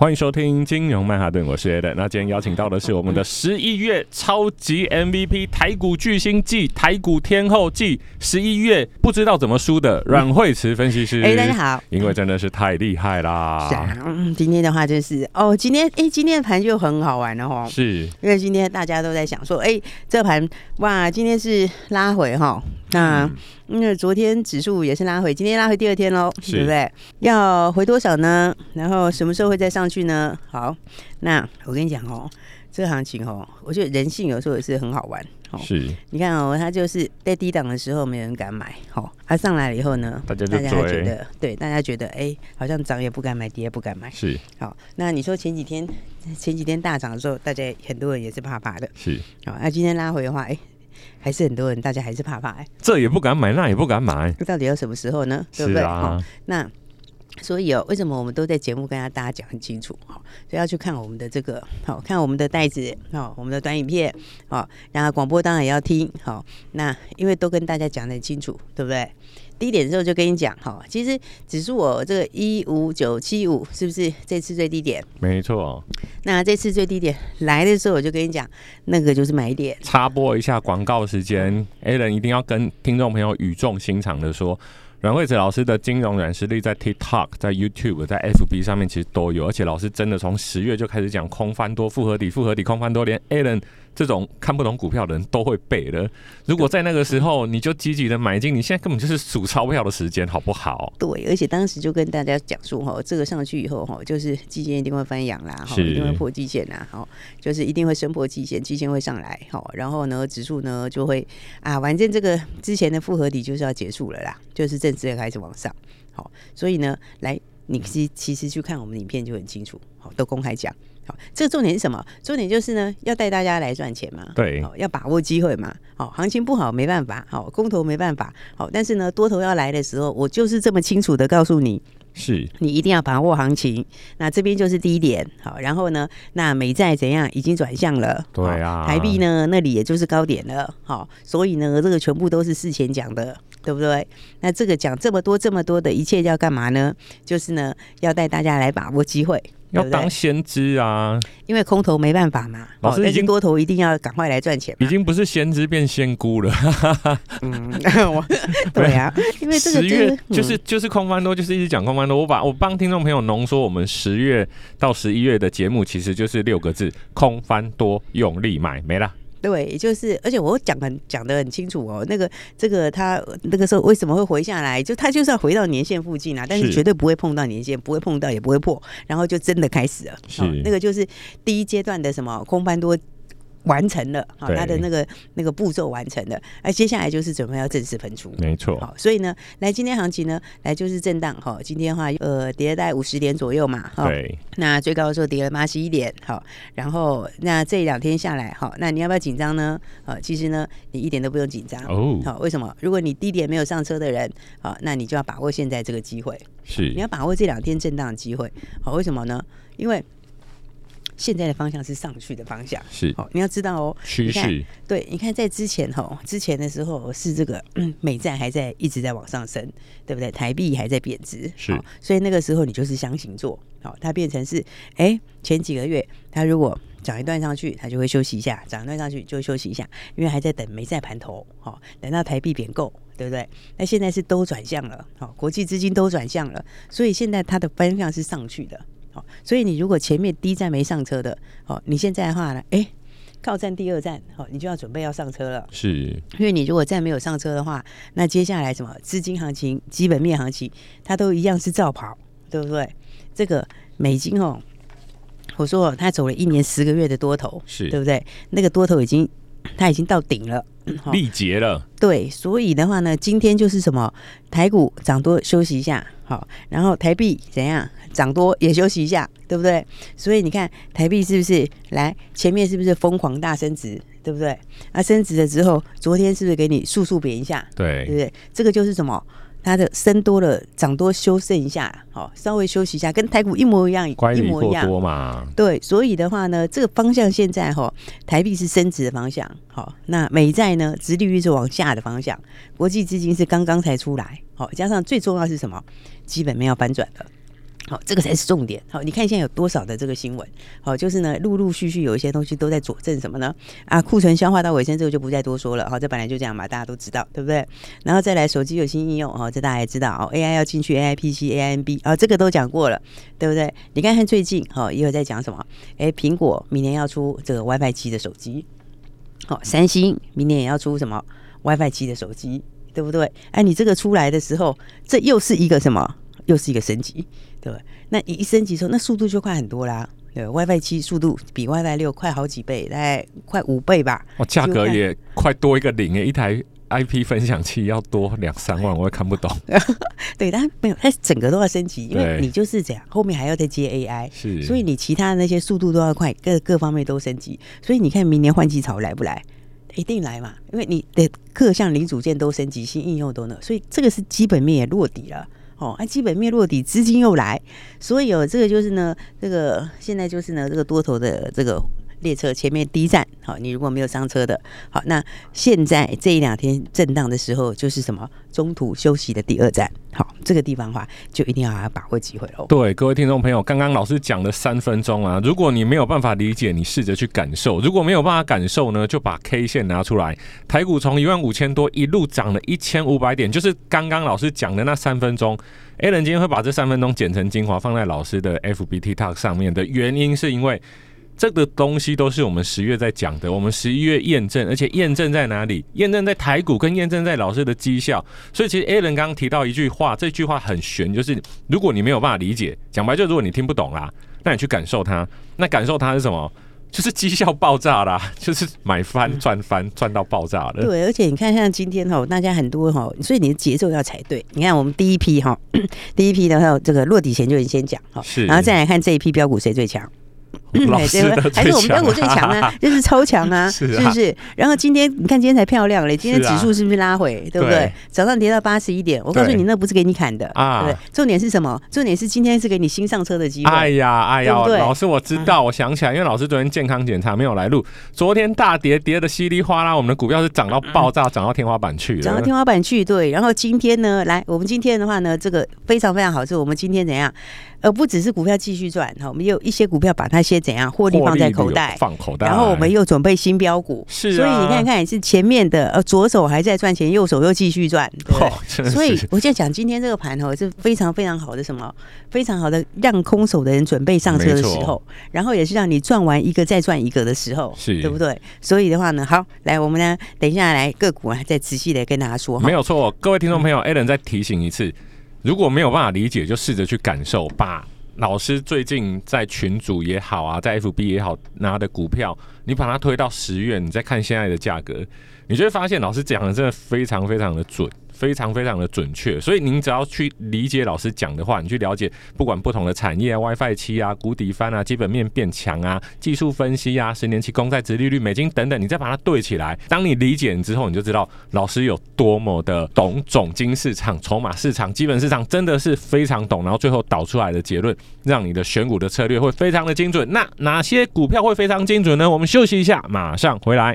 欢迎收听金融曼哈顿，我是 Ed。那今天邀请到的是我们的十一月超级 MVP 台股巨星暨台股天后暨十一月不知道怎么输的阮慧慈分析师。哎，大家好！因为真的是太厉害啦。是啊，嗯，今天的话就是哦，今天哎，今天的盘就很好玩了哈。是，因为今天大家都在想说，哎，这盘哇，今天是拉回哈。那因为昨天指数也是拉回，今天拉回第二天喽，对不对？要回多少呢？然后什么时候会再上去呢？好，那我跟你讲哦，这个行情哦，我觉得人性有时候也是很好玩。哦是，你看哦，它就是在低档的时候没人敢买，好，它上来了以后呢，大家就觉得，对，大家觉得，哎，好像涨也不敢买，跌也不敢买。是，好，那你说前几天前几天大涨的时候，大家很多人也是怕怕的。是，好，那今天拉回的话，哎。还是很多人，大家还是怕怕哎，这也不敢买，那也不敢买，到底要什么时候呢？对不对？啊，那所以哦，为什么我们都在节目跟大家讲很清楚？哈，所以要去看我们的这个，好看我们的袋子，好我们的短影片，好，然后广播当然也要听，好，那因为都跟大家讲得很清楚，对不对？低点的时候就跟你讲哈，其实指数我这个一五九七五是不是这次最低点？没错。那这次最低点来的时候，我就跟你讲，那个就是买点。插播一下广告时间，Alan 一定要跟听众朋友语重心长的说，阮惠子老师的金融软实力在 TikTok、在 YouTube、在 FB 上面其实都有，而且老师真的从十月就开始讲空翻多、复合底、复合底、空翻多，连 Alan。这种看不懂股票的人都会背的。如果在那个时候你就积极的买进，你现在根本就是数钞票的时间，好不好？对，而且当时就跟大家讲说哈，这个上去以后哈，就是基金一定会翻扬啦，哈，一定会破基线啦，哈，就是一定会升破基线，基线会上来，哈，然后呢，指数呢就会啊，反正这个之前的复合底就是要结束了啦，就是正式的开始往上，好，所以呢，来，你其其实去看我们影片就很清楚，好，都公开讲。这个重点是什么？重点就是呢，要带大家来赚钱嘛。对，要把握机会嘛。好，行情不好没办法，好，空头没办法，好，但是呢，多头要来的时候，我就是这么清楚的告诉你，是你一定要把握行情。那这边就是低点，好，然后呢，那美债怎样已经转向了？对啊，台币呢那里也就是高点了，好，所以呢，这个全部都是事前讲的，对不对？那这个讲这么多这么多的一切要干嘛呢？就是呢，要带大家来把握机会。要当先知啊，因为空头没办法嘛。老师已经多头一定要赶快来赚钱，已经不是先知变仙姑了。嗯，对啊，因为这个十月就是就是空翻多，就是一直讲空翻多。我把我帮听众朋友浓缩我们十月到十一月的节目，其实就是六个字：空翻多，用力买，没了。对，就是，而且我讲很讲得很清楚哦。那个这个他那个时候为什么会回下来？就他就是要回到年线附近啊，但是绝对不会碰到年线，不会碰到，也不会破，然后就真的开始了。是、哦，那个就是第一阶段的什么空翻多。完成了，好，它的那个那个步骤完成了，而接下来就是准备要正式喷出，没错。好，所以呢，来今天行情呢，来就是震荡，哈，今天的话，呃，跌了大概五十点左右嘛，哈，对。那最高的时候跌了八十一点，好，然后那这两天下来，好，那你要不要紧张呢？呃，其实呢，你一点都不用紧张哦。好，为什么？如果你低点没有上车的人，好，那你就要把握现在这个机会，是，你要把握这两天震荡的机会，好，为什么呢？因为现在的方向是上去的方向，是哦，你要知道哦，趋势对，你看在之前哦，之前的时候是这个美债还在一直在往上升，对不对？台币还在贬值，是，所以那个时候你就是箱型做，好，它变成是哎，前几个月它如果涨一段上去，它就会休息一下，涨一段上去就休息一下，因为还在等美债盘头，好，等到台币贬够，对不对？那现在是都转向了，好，国际资金都转向了，所以现在它的方向是上去的。好，所以你如果前面第一站没上车的，好，你现在的话呢，哎，靠站第二站，好，你就要准备要上车了。是，因为你如果再没有上车的话，那接下来什么资金行情、基本面行情，它都一样是照跑，对不对？这个美金哦，我说他走了一年十个月的多头，是对不对？那个多头已经他已经到顶了，力竭了。对，所以的话呢，今天就是什么台股涨多休息一下，好，然后台币怎样涨多也休息一下，对不对？所以你看台币是不是来前面是不是疯狂大升值？对不对？啊，升值了之后，昨天是不是给你速速贬一下？对，对不对？这个就是什么？它的升多了，涨多修正一下，好，稍微休息一下，跟台股一模一样，一模一样多嘛。对，所以的话呢，这个方向现在哈，台币是升值的方向，好，那美债呢，殖利率是往下的方向，国际资金是刚刚才出来，好，加上最重要是什么？基本面要反转了。好，这个才是重点。好，你看现在有多少的这个新闻？好，就是呢，陆陆续续有一些东西都在佐证什么呢？啊，库存消化到尾声，这个就不再多说了。好，这本来就这样嘛，大家都知道，对不对？然后再来，手机有新应用，哦，这大家也知道哦，AI 要进去，AI PC、AI NB，啊，这个都讲过了，对不对？你看看最近，好，也有在讲什么？哎，苹果明年要出这个 WiFi 七的手机，好，三星明年也要出什么 WiFi 七的手机，对不对？哎，你这个出来的时候，这又是一个什么？又是一个升级，对，那你一升级之后，那速度就快很多啦。对，WiFi 七速度比 WiFi 六快好几倍，大概快五倍吧。哦，价格也快多一个零诶，一台 IP 分享器要多两三万，我也看不懂。对，但没有，它整个都要升级，因为你就是这样，后面还要再接 AI，是，所以你其他的那些速度都要快，各各方面都升级。所以你看明年换机潮来不来？一定来嘛，因为你的各项零组件都升级，新应用都能，所以这个是基本面也落底了。哦，啊，基本面落底，资金又来，所以哦，这个就是呢，这个现在就是呢，这个多头的这个。列车前面第一站，好，你如果没有上车的，好，那现在这一两天震荡的时候，就是什么中途休息的第二站，好，这个地方的话就一定要把握机会喽。对，各位听众朋友，刚刚老师讲了三分钟啊，如果你没有办法理解，你试着去感受；如果没有办法感受呢，就把 K 线拿出来。台股从一万五千多一路涨了一千五百点，就是刚刚老师讲的那三分钟。A 人今天会把这三分钟剪成精华，放在老师的 F B T Talk 上面的原因，是因为。这个东西都是我们十月在讲的，我们十一月验证，而且验证在哪里？验证在台股，跟验证在老师的绩效。所以其实 Alan 刚刚提到一句话，这句话很玄，就是如果你没有办法理解，讲白就如果你听不懂啦，那你去感受它。那感受它是什么？就是绩效爆炸啦，就是买翻赚翻赚到爆炸了。对，而且你看像今天哈，大家很多哈，所以你的节奏要踩对。你看我们第一批哈，第一批的还有这个落底前就已经先讲哈，是，然后再来看这一批标股谁最强。老师的还是我们标股最强啊，就是超强 啊，是不是？然后今天你看今天才漂亮嘞，今天指数是不是拉回，对不对？早上跌到八十一点，我告诉你那不是给你砍的啊，对对？重点是什么？重点是今天是给你新上车的机会。哎呀哎呀，老师我知道，我想起来，因为老师昨天健康检查没有来录，昨天大跌跌的稀里哗啦，我们的股票是涨到爆炸，涨到天花板去了，涨到天花板去。对，然后今天呢，来我们今天的话呢，这个非常非常好，是我们今天怎样？而不只是股票继续赚，哈，我们有一些股票把它先怎样获利放在口袋，放口袋，然后我们又准备新标股，是、啊，所以你看看是前面的呃左手还在赚钱，右手又继续赚，对，哦、所以我就讲今天这个盘哦是非常非常好的什么，非常好的让空手的人准备上车的时候，然后也是让你赚完一个再赚一个的时候，是，对不对？所以的话呢，好，来我们呢等一下来个股啊再仔细的跟大家说，没有错，各位听众朋友，Allen 再提醒一次。如果没有办法理解，就试着去感受。把老师最近在群组也好啊，在 FB 也好拿的股票，你把它推到十月，你再看现在的价格，你就会发现老师讲的真的非常非常的准。非常非常的准确，所以您只要去理解老师讲的话，你去了解不管不同的产业啊，WiFi 七啊，谷底翻啊，基本面变强啊，技术分析啊，十年期公债值利率、美金等等，你再把它对起来。当你理解之后，你就知道老师有多么的懂总经市场、筹码市场、基本市场，真的是非常懂。然后最后导出来的结论，让你的选股的策略会非常的精准。那哪些股票会非常精准呢？我们休息一下，马上回来。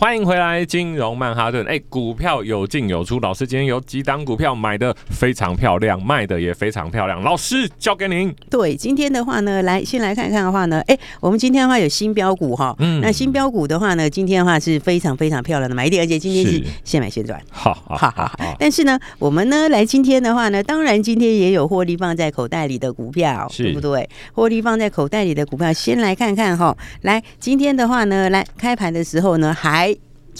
欢迎回来，金融曼哈顿。哎，股票有进有出，老师今天有几档股票买的非常漂亮，卖的也非常漂亮。老师交给您。对，今天的话呢，来先来看看的话呢，哎，我们今天的话有新标股哈，嗯，那新标股的话呢，今天的话是非常非常漂亮的买点，而且今天是现买现赚，好，好，好，好，好。但是呢，我们呢来今天的话呢，当然今天也有获利放在口袋里的股票，对不对？获利放在口袋里的股票，先来看看哈。来，今天的话呢，来开盘的时候呢，还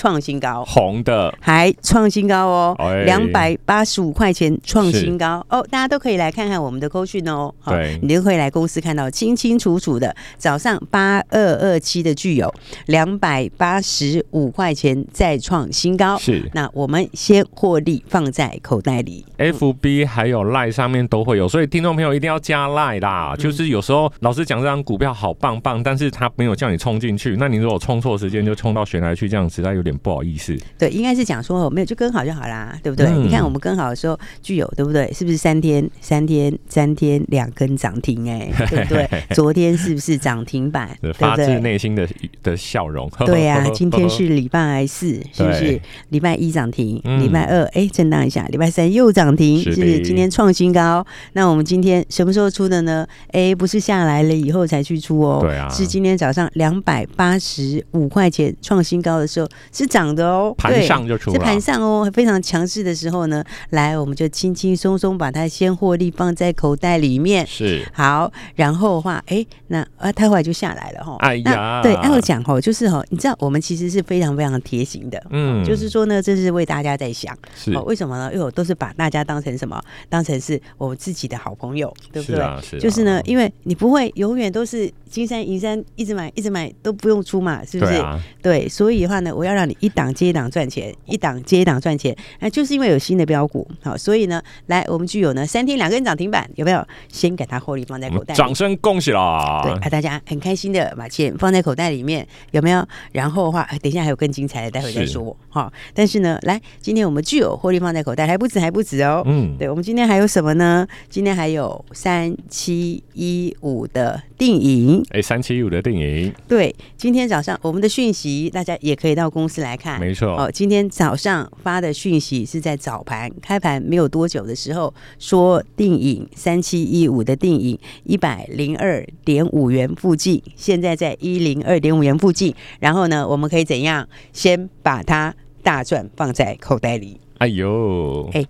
创新高，红的。还创新高哦，哎。两百八十五块钱创新高。哦，大家都可以来看看我们的扣讯哦，好对，你都可以来公司看到清清楚楚的。早上八二二七的具有两百八十五块钱再创新高，是。那我们先获利放在口袋里，FB 还有 Line 上面都会有，所以听众朋友一定要加 Line 啦。就是有时候老师讲这张股票好棒棒，但是他没有叫你冲进去，那你如果冲错时间就冲到悬崖去，这样实在有点不好意思。对，应该是讲说没有就跟好就好啦，对不对？嗯、你看我们跟好的时候具有对不对？是不是三天三天三天两根涨停哎、欸，对不对？昨天是不是涨停板？发自内心的的笑容。对呀、啊，今天是礼拜四，是不是？礼拜一涨停，礼、嗯、拜二哎震荡一下，礼拜三又涨停，是，是今天创新高。那我们今天什么时候出的呢？哎，不是下来了以后才去出哦，对啊，是今天早上两百八十五块钱创新高的时候是涨的哦，盘上就出了，是盘上哦，非常强势的时候呢，来我们就轻轻松松把它先获利放在口袋里面，是。好，然后的话，哎，那啊，它后来就下来了哈、哦，哎呀，对，按我讲哦，就是哦，你知道我们其实是非常非常贴心的，嗯，就是说呢，这是为大家在想，是。哦，为什么呢？因为我都是把大家当成什么？当成是我自己的好朋友，对不对？是啊，是啊，就是呢，因为你不会永远都是金山银山一直买一直买都不用出嘛，是不是？对，啊、对，所以的话呢，我要让你一档接一档赚钱，一档接一档赚钱，那就是因为有新的标股，好，所以呢，来我们具有呢三天两根涨停板，有没有？先给它获利放在口袋，掌声恭喜啦！对，啊，大家很开心的把钱放在口袋里面，有没有？然后的话，等一下还有更精彩的，待会再说哈。但是呢，来，今天我们具有获利放在口袋，还不止，还不止哦。嗯，对，我们今天还有什么呢？今天还有三七一五的定影，哎，三七一五的定影。对，今天早上我们的讯息，大家也可以到公司来看。没错，哦，今天早上发的讯息是在早盘开盘没有多久的时候，说定影三七一五的定影一百零二点五元附近，现在在一零二点五元附近。然后呢，我们可以怎样？先把它大赚放在口袋里。哎呦，哎。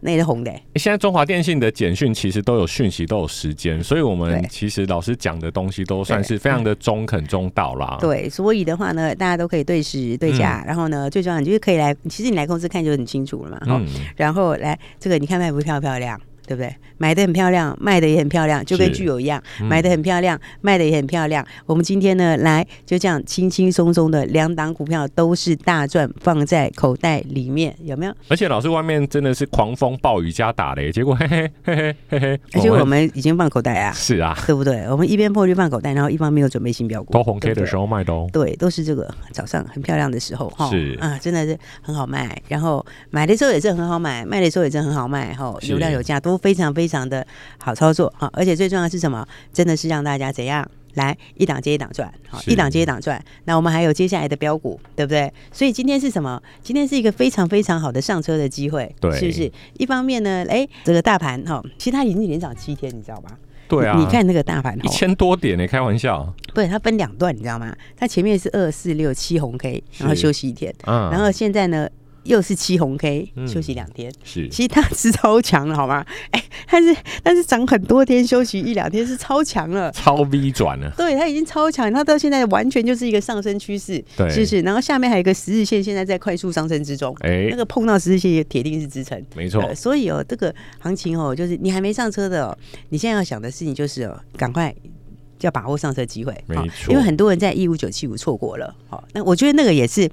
那也是红的。现在中华电信的简讯其实都有讯息，都有时间，所以我们其实老师讲的东西都算是非常的中肯中道啦。对，所以的话呢，大家都可以对时对价，嗯、然后呢，最重要你就是可以来，其实你来公司看就很清楚了嘛。嗯。然后来这个，你看卖不漂不漂亮？对不对？买的很漂亮，卖的也很漂亮，就跟具有一样，嗯、买的很漂亮，卖的也很漂亮。我们今天呢，来就这样轻轻松松的两档股票都是大赚，放在口袋里面，有没有？而且老师外面真的是狂风暴雨加打雷，结果嘿嘿嘿嘿嘿嘿，而且我们已经放口袋啊，是啊，对不对？我们一边破利放口袋，然后一方面又准备新标股，都红 K 的时候卖的哦，对，都是这个早上很漂亮的时候哈，是啊，真的是很好卖，然后买的时候也是很好买，卖的时候也是很好卖哈，有量有价，都非常非常的。好操作啊！而且最重要的是什么？真的是让大家怎样来一档接一档赚，好，一档接一档赚。那我们还有接下来的标股，对不对？所以今天是什么？今天是一个非常非常好的上车的机会，对，是不是？一方面呢，哎，这个大盘哈，其实它已经连涨七天，你知道吗？对啊，你看那个大盘一千多点呢，开玩笑。对，它分两段，你知道吗？它前面是二四六七红 K，然后休息一天，嗯，然后现在呢？又是七红 K，休息两天，是，其实它是超强了，好吗？哎，但是但是涨很多天，休息一两天是超强了，超 V 转了。对，它已经超强，它到现在完全就是一个上升趋势，对，是不是？然后下面还有一个十日线，现在在快速上升之中，哎，那个碰到十日线也铁定是支撑，没错。所以哦，这个行情哦，就是你还没上车的哦，你现在要想的事情就是哦，赶快要把握上车机会，没错。因为很多人在一五九七五错过了，好，那我觉得那个也是。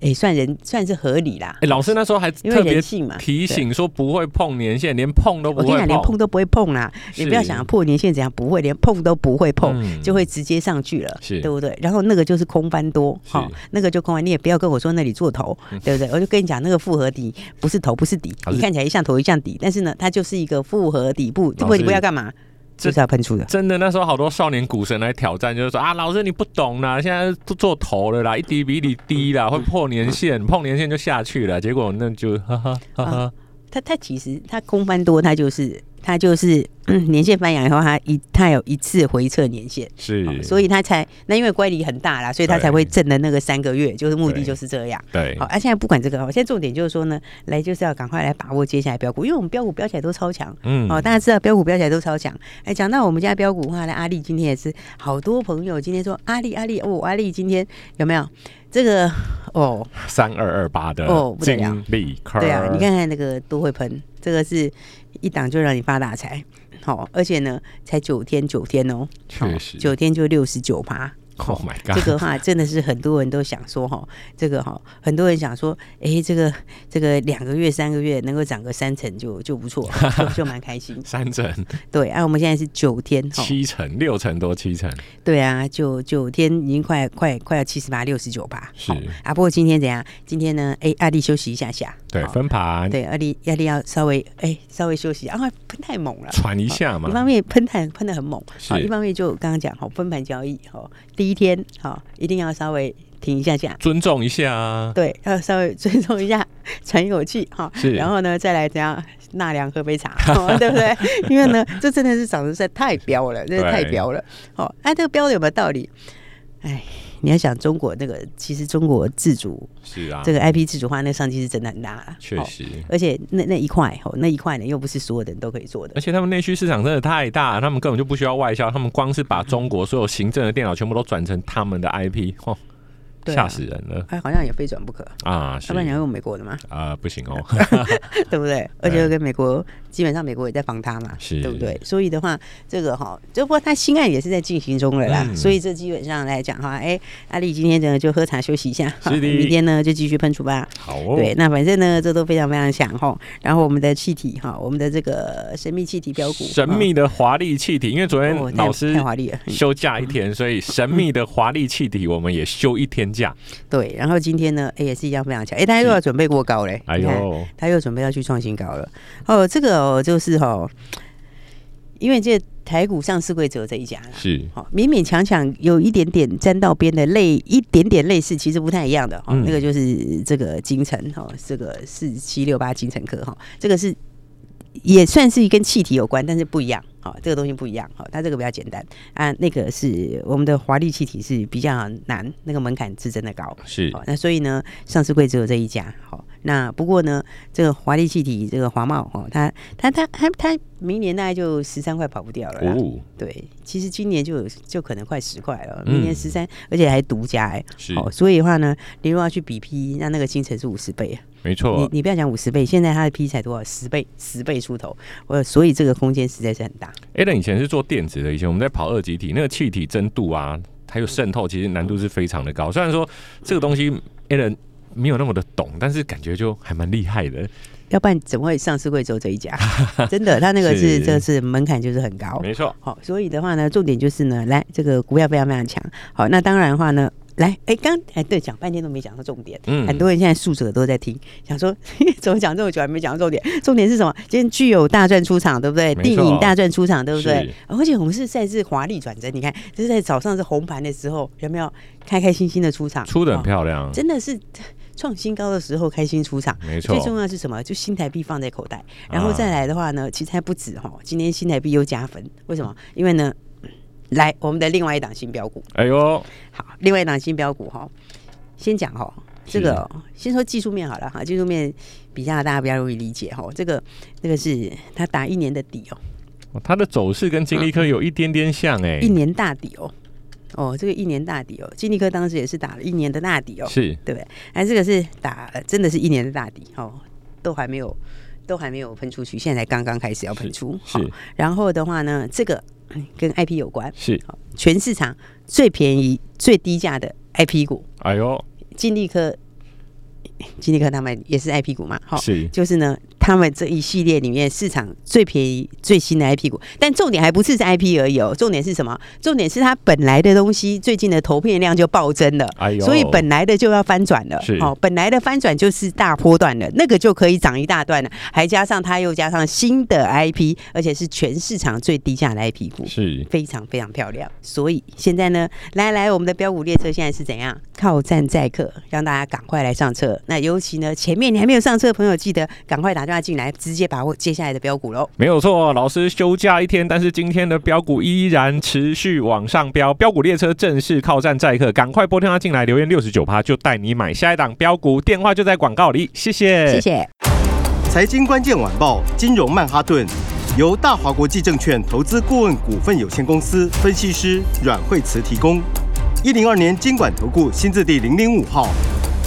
哎、欸，算人算是合理啦。哎、欸，老师那时候还特别提醒说不会碰年限，连碰都不会碰。我跟你讲，连碰都不会碰啦。你不要想要破年限怎样，不会，连碰都不会碰，嗯、就会直接上去了，是对不对？然后那个就是空翻多，好、哦，那个就空翻。你也不要跟我说那里做头，对不对？我就跟你讲，那个复合底不是头，不是底，你看起来一像头一像底，但是呢，它就是一个复合底部。这不你不要干嘛？就是要喷出的，真的。那时候好多少年股神来挑战，就是说啊，老师你不懂啦，现在都做头了啦，一滴比一滴低啦，会破年限，碰年限就下去了。结果那就哈哈哈哈。他他其实他空翻多，他就是它就是、嗯、年限翻扬以后，它一它有一次回撤年限，是、哦，所以它才那因为乖离很大啦，所以它才会挣的那个三个月，就是目的就是这样。对，好，啊，现在不管这个，现在重点就是说呢，来就是要赶快来把握接下来标股，因为我们标股标起来都超强，嗯，哦，大家知道标股标起来都超强。哎，讲到我们家标股的话，呢阿力今天也是好多朋友今天说阿力阿力哦，阿力今天有没有？这个哦，三二二八的哦，不得了，对啊，你看看那个都会喷，这个是一档就让你发大财，好，而且呢，才九天九天哦，确实。九天就六十九趴。Oh my God！这个哈真的是很多人都想说哈，这个哈，很多人想说，哎，这个这个两个月三个月能够涨个三成就就不错，就蛮开心。三成，对，啊，我们现在是九天，七成六成多七成，对啊，九九天已经快快快要七十八六十九吧。是啊，不过今天怎样？今天呢？哎，阿力休息一下下，对，分盘，对，阿力阿力要稍微哎稍微休息啊，喷太猛了，喘一下嘛。一方面喷太喷的很猛，好，一方面就刚刚讲好分盘交易哈，第一天好。一定要稍微停一下下，尊重一下啊。对，要稍微尊重一下，喘一口气哈。是，然后呢，再来怎样纳凉喝杯茶，对不对？因为呢，这真的是长得实在太彪了，真的太彪了。好，哎，这个彪的有没有道理？哎，你要想中国那个，其实中国自主是啊，这个 IP 自主化，那商机是真的很大了。确实，而且那那一块哦，那一块呢，又不是所有的人都可以做的。而且他们内需市场真的太大，他们根本就不需要外销，他们光是把中国所有行政的电脑全部都转成他们的 IP，嚯！吓死人了！哎，好像也非转不可啊！要不然你要用美国的吗？啊，不行哦，对不对？而且又跟美国，基本上美国也在防他嘛，是，对不对？所以的话，这个哈，就不过他新案也是在进行中了啦。所以这基本上来讲哈，哎，阿丽今天呢就喝茶休息一下，好，明天呢就继续喷出吧。好，哦对，那反正呢这都非常非常强哈。然后我们的气体哈，我们的这个神秘气体标股，神秘的华丽气体，因为昨天老师太华丽了，休假一天，所以神秘的华丽气体我们也休一天假。对。然后今天呢，哎，也是一样非常强，哎，他又要准备过高嘞，哎呦，他又准备要去创新高了。哦，这个哦，就是哈、哦，因为这台股上市柜只有这一家了，是，好、哦，勉勉强强有一点点沾到边的类，一点点类似，其实不太一样的哈、哦嗯。那个就是这个金城哈，这个四七六八金城科哈，这个是也算是跟气体有关，但是不一样。好，这个东西不一样。好，它这个比较简单啊，那个是我们的华丽气体是比较难，那个门槛是真的高。是，那所以呢，上市柜只有这一家。好，那不过呢，这个华丽气体这个华茂哈，它它它它它明年大概就十三块跑不掉了。哦，对，其实今年就就可能快十块了，明年十三，而且还独家哎。是，所以的话呢，你如果要去比 P，那那个新城是五十倍啊。没错，你你不要讲五十倍，现在它的 P 才多少？十倍，十倍出头。我所以这个空间实在是很大。Alan 以前是做电子的，以前我们在跑二极体，那个气体增度啊，还有渗透，其实难度是非常的高。虽然说这个东西 Alan 没有那么的懂，但是感觉就还蛮厉害的。要不然怎么会上市柜只有这一家？真的，他那个是，是这个是门槛就是很高。没错。好，所以的话呢，重点就是呢，来这个股票非常非常强。好，那当然的话呢。来，哎，刚哎，对，讲半天都没讲到重点。嗯，很多人现在宿舍都在听，想说怎么讲这么久还没讲到重点？重点是什么？今天具有大赚出场，对不对？电影大赚出场，对不对？而且我们是在这华丽转折，你看，就是在早上是红盘的时候，有没有开开心心的出场？出的很漂亮，哦，真的是创新高的时候开心出场。没错，最重要是什么？就新台币放在口袋，然后再来的话呢，其实还不止哈。今天新台币又加分，为什么？因为呢。来，我们的另外一档新标股。哎呦，好，另外一档新标股哈，先讲哈，这个先说技术面好了哈，技术面比较大家比较容易理解哈。这个这个是它打一年的底哦，它的走势跟金立科有一点点像哎、欸，一年大底哦，哦，这个一年大底哦，金立科当时也是打了一年的大底哦，是对不对？哎，这个是打真的是一年的大底哦，都还没有都还没有喷出去，现在才刚刚开始要喷出，是，是。然后的话呢，这个。跟 IP 有关，是全市场最便宜、最低价的 IP 股。哎呦，金立科，金立科他们也是 IP 股嘛？好，是，就是呢。他们这一系列里面市场最便宜、最新的 IP 股，但重点还不是是 IP 而已哦，重点是什么？重点是它本来的东西最近的投片量就暴增了，哎呦，所以本来的就要翻转了，哦，本来的翻转就是大波段的，那个就可以涨一大段了，还加上它又加上新的 IP，而且是全市场最低价的 IP 股，是非常非常漂亮。所以现在呢，来来，我们的标股列车现在是怎样？靠站载客，让大家赶快来上车。那尤其呢，前面你还没有上车的朋友，记得赶快打电话。话进来，直接把握接下来的标股喽。没有错，老师休假一天，但是今天的标股依然持续往上飙，标股列车正式靠站载客，赶快拨电话进来，留言六十九趴就带你买下一档标股，电话就在广告里，谢谢，谢谢。财经关键晚报，金融曼哈顿，由大华国际证券投资顾问股份有限公司分析师阮惠慈提供。一零二年金管投顾新字第零零五号。